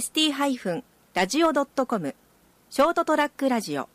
st-radio.com ショートトラックラジオ。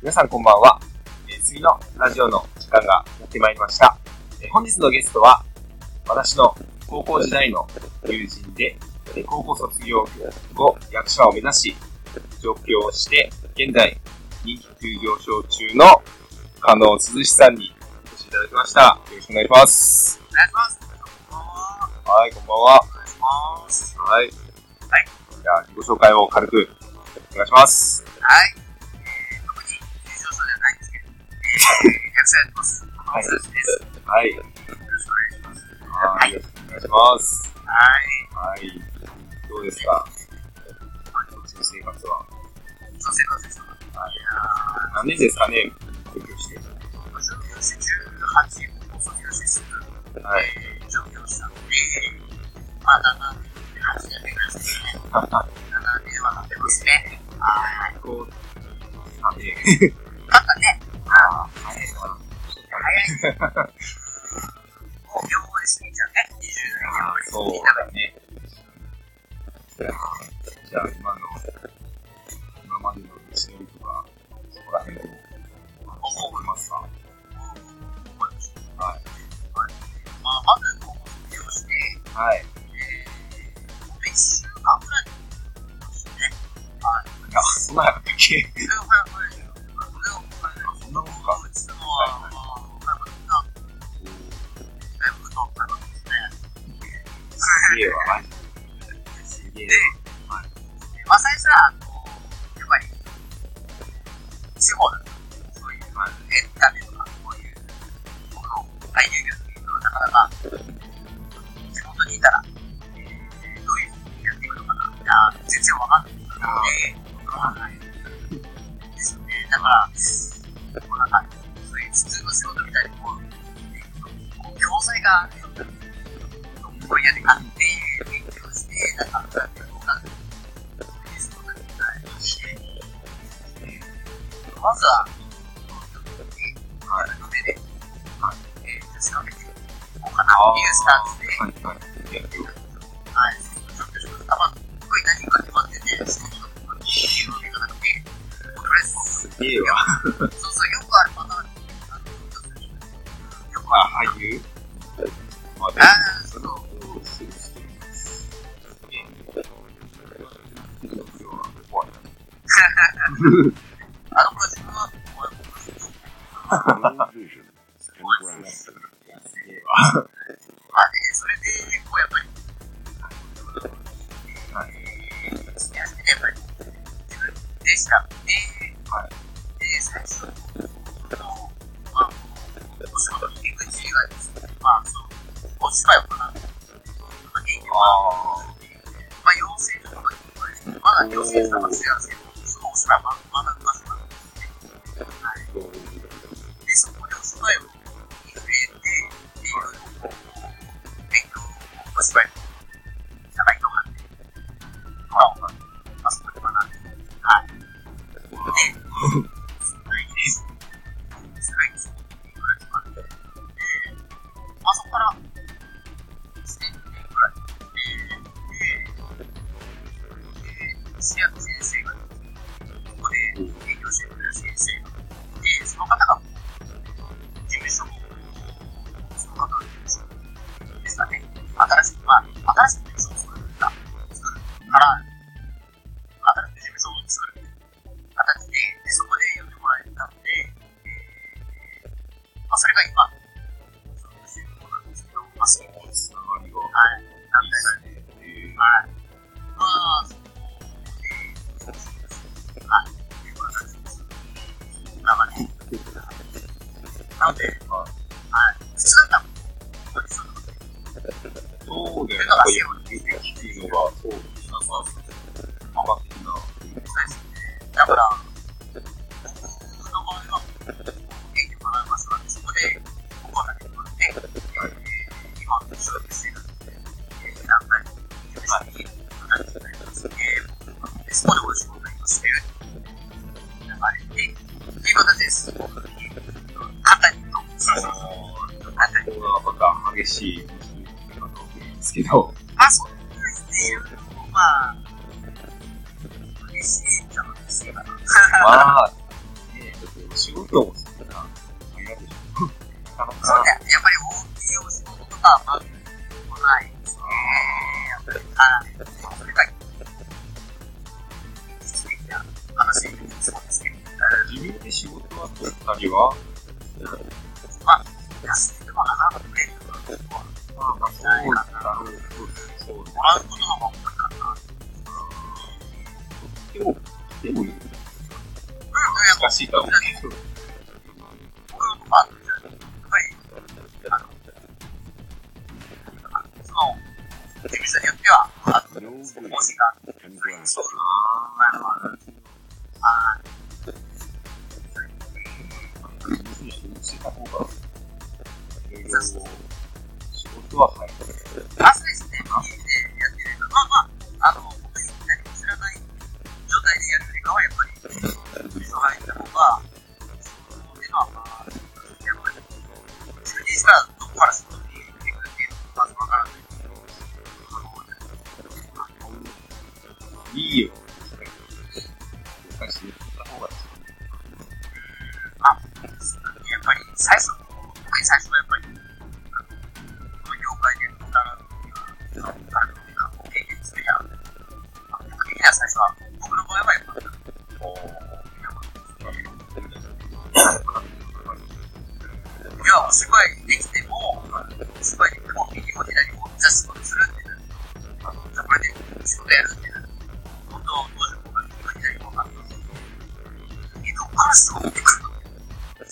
皆さんこんばんは、え、次のラジオの時間がやってまいりました、え、本日のゲストは私の高校時代の友人で、高校卒業後、役者を目指し、上京して、現在、人気急上昇中の、加納涼しさんにお越しいただきました。よろしくお願いします。お願いします。こんばんは。はい、こんばんは。お願いします。はい。はい。じゃあ、自己紹介を軽く、お願いします。はい。えー、特に急上昇ではないんですけど、役者やってます。加納涼しです。はい。よろしくお願いします。はい、よろしくお願いします。はい。どうですか？こっの生活は。その生活ですかあいや、何年ですかね？して。して18を卒業してすぐ、はい、上京したので、まあ、7年、8年目ぐらいですね。7年は経ってますね。はい。こう、なんで。なんかね。ああ、早いな。早い。そうだね。じゃあ、今の、今までの道のりとか、そこら辺を、はい。はい。まあ、まず、して、はい。えー、1週間ぐらい。でね。はい。い。や、そんなや up. フフフ。なで、はい。普通だった、う。そう。ないですね。あ、それが、失礼な話ですね。自分で仕事は取ったりは、まあ、とか、まあ、あ、そうだろう。そう、もらうことの方が多か。でも、でも、うん、難しいと思う。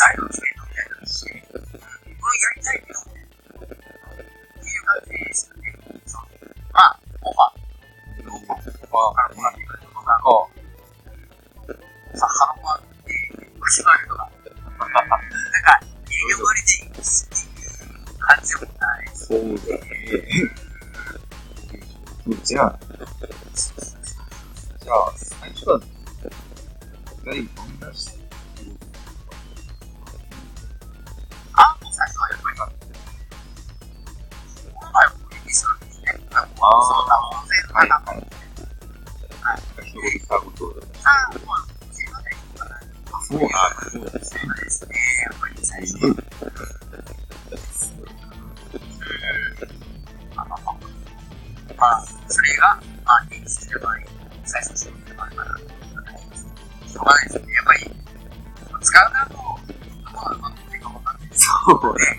entitlement まあ、それが、まあ、現実る場合、再生してる場合かなと思います。しょうがないですね。やっぱり、使うなと、どうなのってかわかんないです。そうね。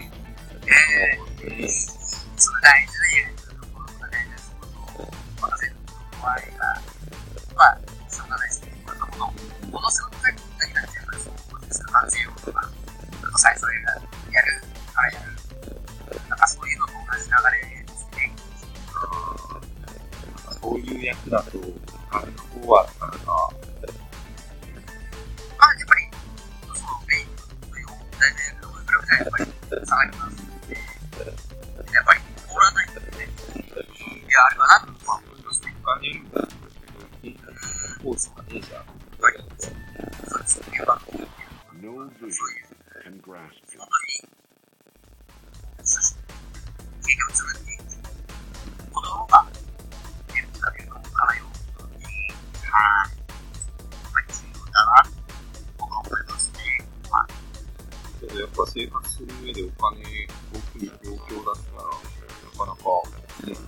アニメポーズとかね、じゃあ、バリアンツ、サツのキャラ。No vision can grasp it. やっぱ生活する上でお金大きい状況だったら、なかなか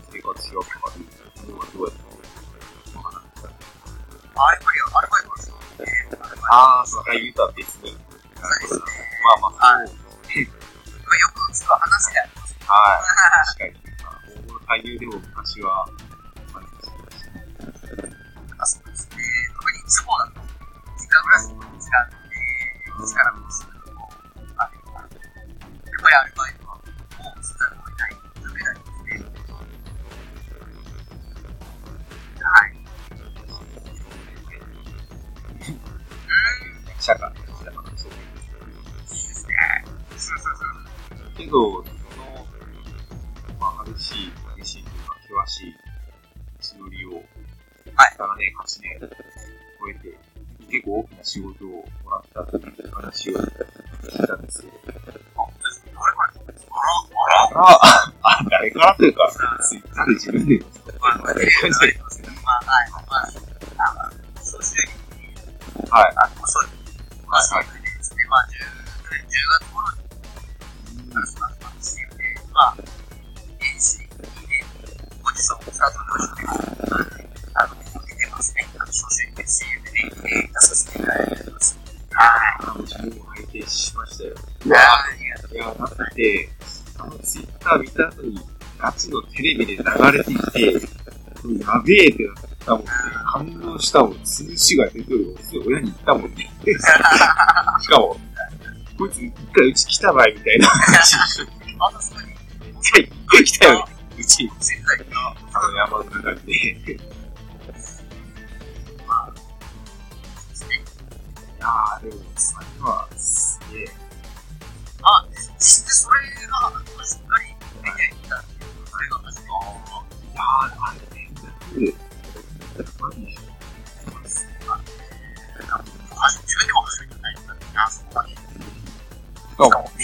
生活しやすくなる。が言うは別に。そうですね。まあまあ。はい。まあ、よく話であります。はい。確かに。大物俳優でも昔は、まあ、そうですね。特にだと、って、もする、あれ、やっぱりアルバイトど、まあ、激しい、激しいというか、険しい道のりを、はい。7年、8年、超えて、結構大きな仕事をもらったという話を聞いたんですよ。あ、誰からあら、あら、あ、誰からというか、ツイッターで自分で。あ、誰からタートのして、あの、出てますね。あの、総集に CM でね、えー出させていただいてます。はい。あの、自分も拝見しましたよ。いやーいや、だって、あのツイッター見た後に、ガチのテレビで流れてきて、やべえってなったもんね。感動したもん。通しが出てるの親に言ったもんね。しかも、こいつ一回うち来たばいみたいな話あの、そこに、一回来たよマジでしょ。自分でも初めてないん。だけど、あそこまで。しかも、ね、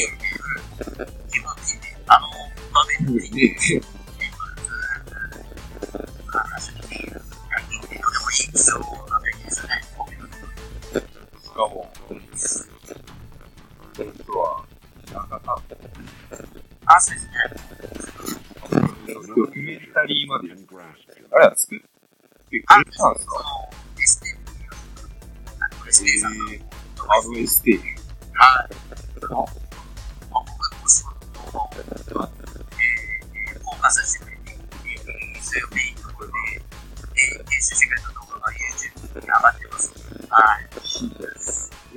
自分で、あの場面で、くれたんですそかの、エステあの、エステさんの、えー、RST。はい。まあ、僕のお仕事を、えー、フォーカスしてくれて、えー、それをメインのところで、えー、編集してくれた動画が YouTube に上がってます。はい。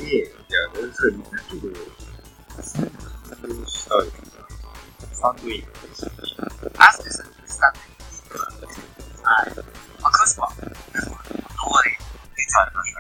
ええいや、それ見たけど、それをしたいサンドイングでした。あ、そうです。スタンドはい。まあ、詳しくは、話し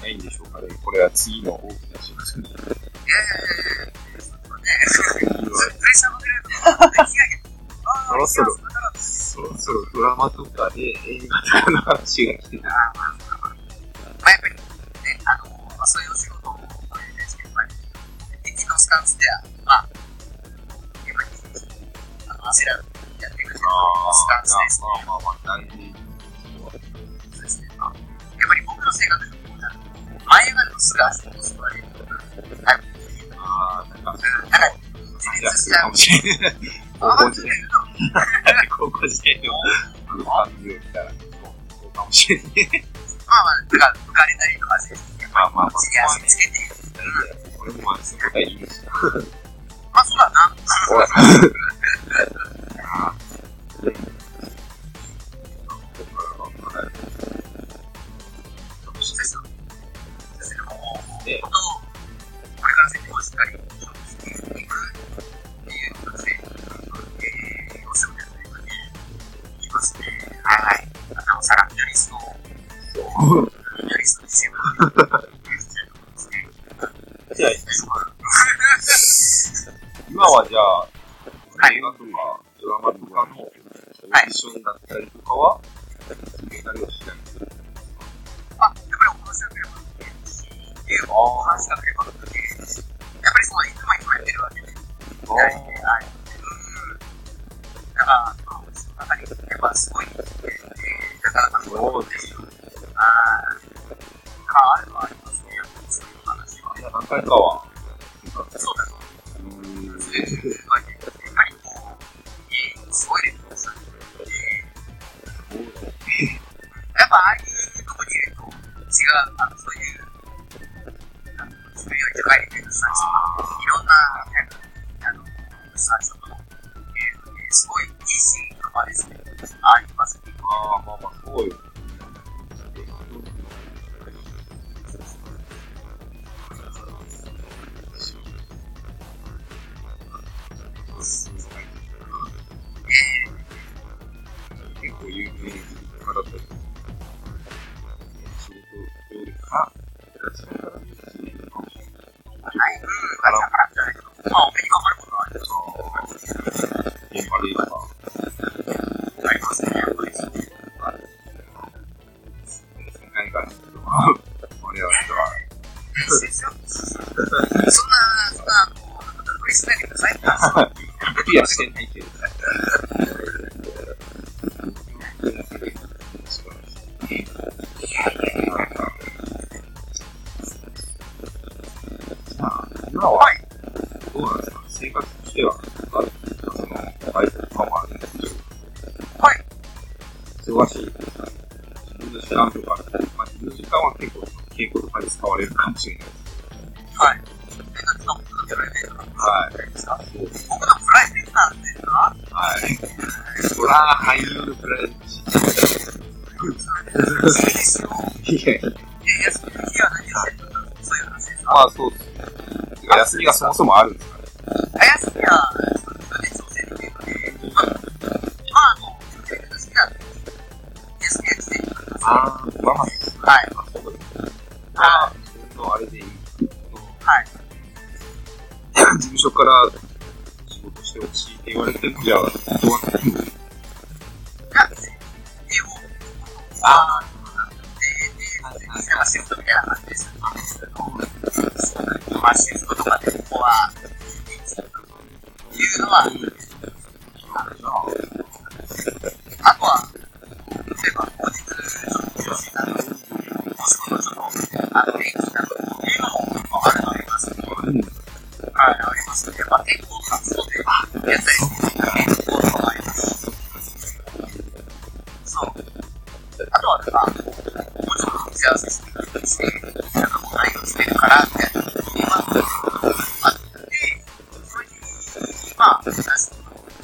ないんでしょうかね。これは次の大きな仕事に。いやいやいやいや、そうね。プレッシャーも出ると、気がそろそろそろそろドラマとかで映画とかの話が来てる。ああ、なんか、だから、自いや、立しちゃうするかも。しれない。高、校時代の。感じを見たら、そうかもしれない。まあまあ、だか、浮かれたりとかですね。まあまあまあ、つけて、俺もまあ、そこがいいですよ。まあ、そうだな。映画とかドラマとかのオーディションだったりとかは、続けたりはしない。あ、やっぱり面白ければい。い。し、ってい。うお話がければい。い。し、やっぱりその、い。つもい。つもやってるわけで、あはい、はい。うん。だから、まあ、その中に、やっぱすごい、えー、だから、そうですよ。あー、か、あれはありますね。やっぱりそうい。う話は。何回かは。そうだと。うーん。すごいですね。やっぱああいうとこにいると、違う、あの、そういう、あの、自分より高いレベルのサーチとか、いろんなタイプの、あの、サーチとかも、えーすごいいいシーンとかですね、ありますね。ああ、まあまあ、そうよ。クリアしてないけど、まあ、今は、どうなんですか生活としては、あその、バイトとかもあ、はい。忙しい。自分の時間とか、まあ自分の時間は結構、稽古とかに使われるかもしれないですすかまあそうです。休みがそもそもあるんですかね。休みは、そうですね、調整できるので、まあ、あ、あの、調整が好きなんで、休みは来てくださああ、まあまあ、はい。あ。あ、れでいい。はい。事務所から仕事してほしいって言われて、じゃあ、どうなってるのいや、でも、ああ、で、で、で、探してるみたいな感じです。まあ、シフトとかで、ここは、いうのは、あとは、例えば、後日、ちょっとよろしいなと、お仕事ちょっと、あの、元気になるというのも、あ、るのありますね。あるんですはい、ますね。まあ、天候活動で、やったりする天候とかもあります。そう。あとは、まあ、もちょっと打ち合わせしてくれてし、なんかこう内容してるから、みたいなのがあって、それに、まあ、出す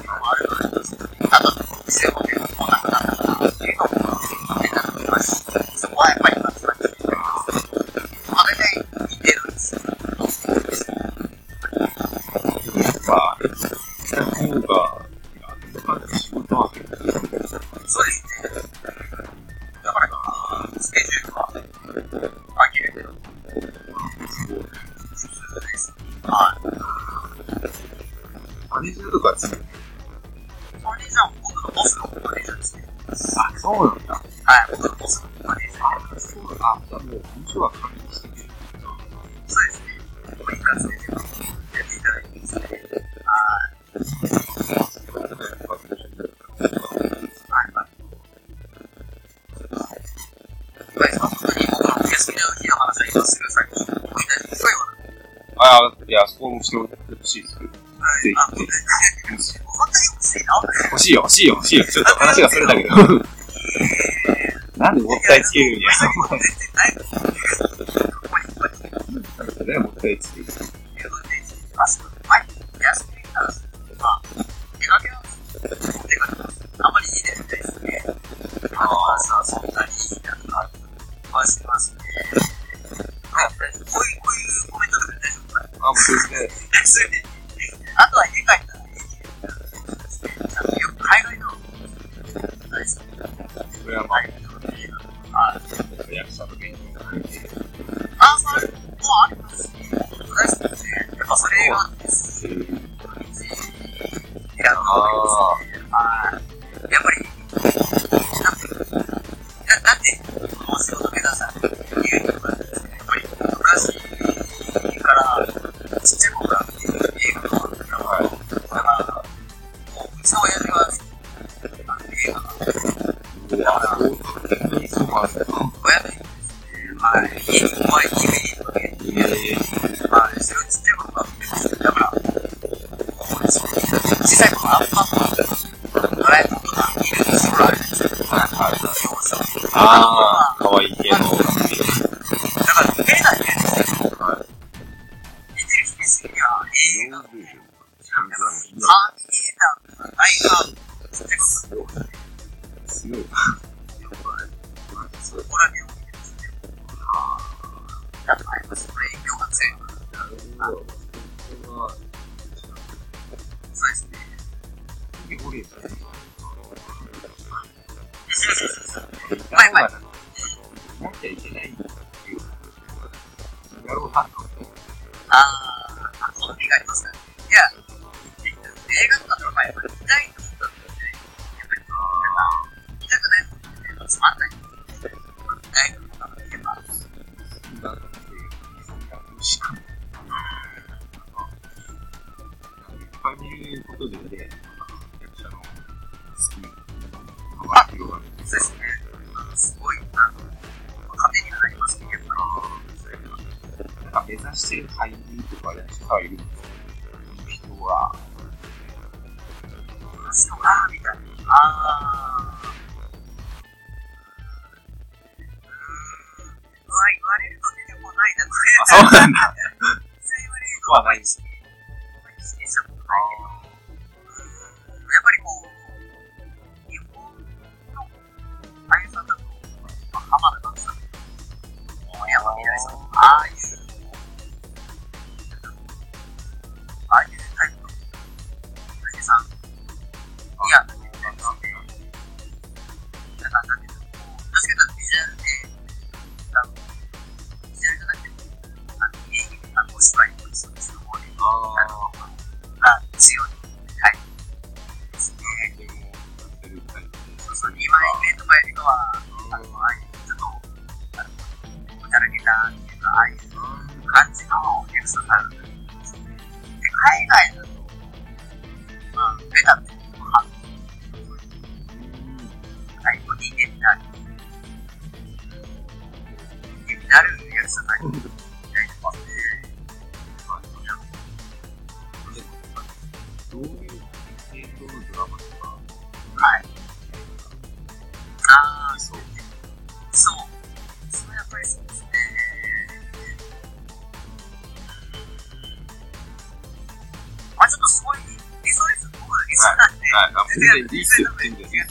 のもあるのですけど、あと、店もね、ああ、いや、そこもしてほしいです。ぜひ。ぜ本当に欲しいな。ひ。欲しいよ、欲しいよ、欲しいよ。ちょっと話がそれだけど。なんでもったいつけるんや。もったいつけがです。いや、ーそ。ああ。う。そうそう。映画とかつまんない。見たいと思ったら見れば、だって、しかも、いっぱい見ることでね、役者の好きに幅が広がる。そうですね。すごい、あの、糧になりますね、やっぱなんか目指してる俳優とか役者がいるんですよ。人は、り。私のか、なん。で、はい、あ、全然いいっすよ。全然いいっすよ。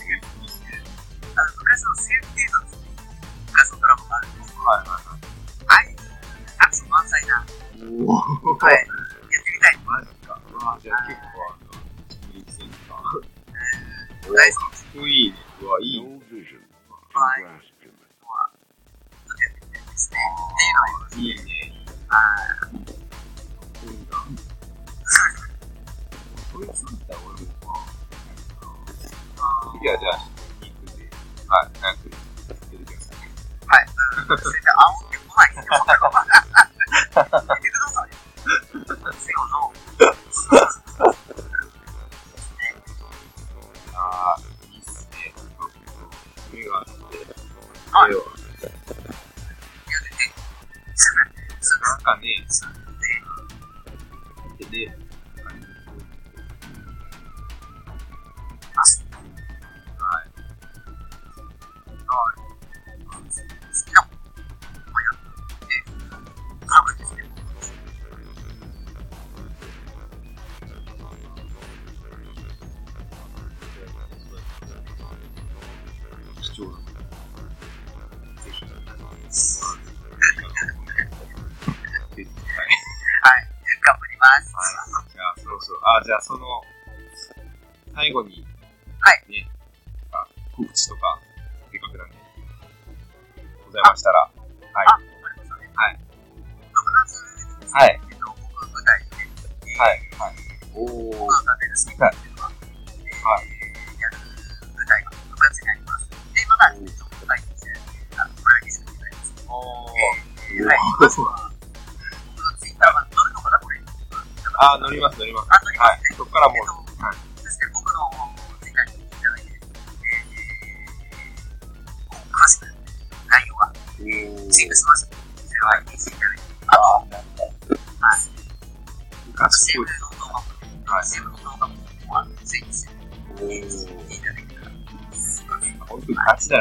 あの昔のセーフティーなん。ですね。昔のドラマがあるん。ですけど、はいはいはい。ああいうアクション満載な、おお。はい、やってみたい。マジか。うわ、じゃあ結構、あの、一撃戦か。大好きかっこいいね。うわ、いいね。No vision can Right. grasp him. のは、ちょっとやってみたいですね。っていうのは。いいね。はい。いいな。これ作った俺も、次はじゃあ、肉で、はい、早く作ってください。はい。うん。それで煽ってこないですよ。見てください。セオの、ああ、いいっすね。目があって、はい目をやってて、そなんかね、で、で、そろそろ、あ、じゃあ、その、最後に、はい。ね、あ告知とか、せっかくなんで、ございましたら、はい。あ、わかりましたね。はい。6月ですね。はい。えっと、僕、舞台で、えーはい。はい。おー。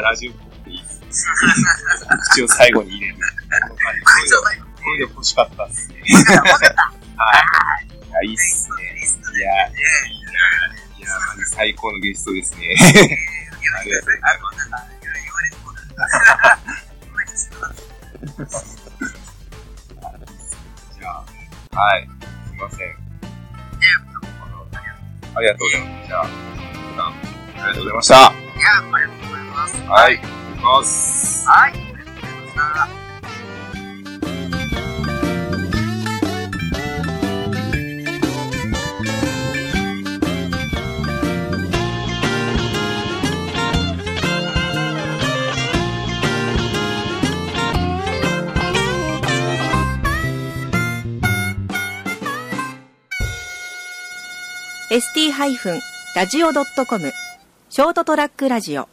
ラジオっぽいい。を最後に入れる。こ。欲しかったっすね。はい。いや、いいっすね。いや、いや、いや、最高のゲストですね。ありがとうございます。じゃあ、はい、すません。ありがとうございます。じゃあ、ありがとうございました。はい。お願いします。はい、ありがとうございました。ST-radio.com ショートトラックラジオ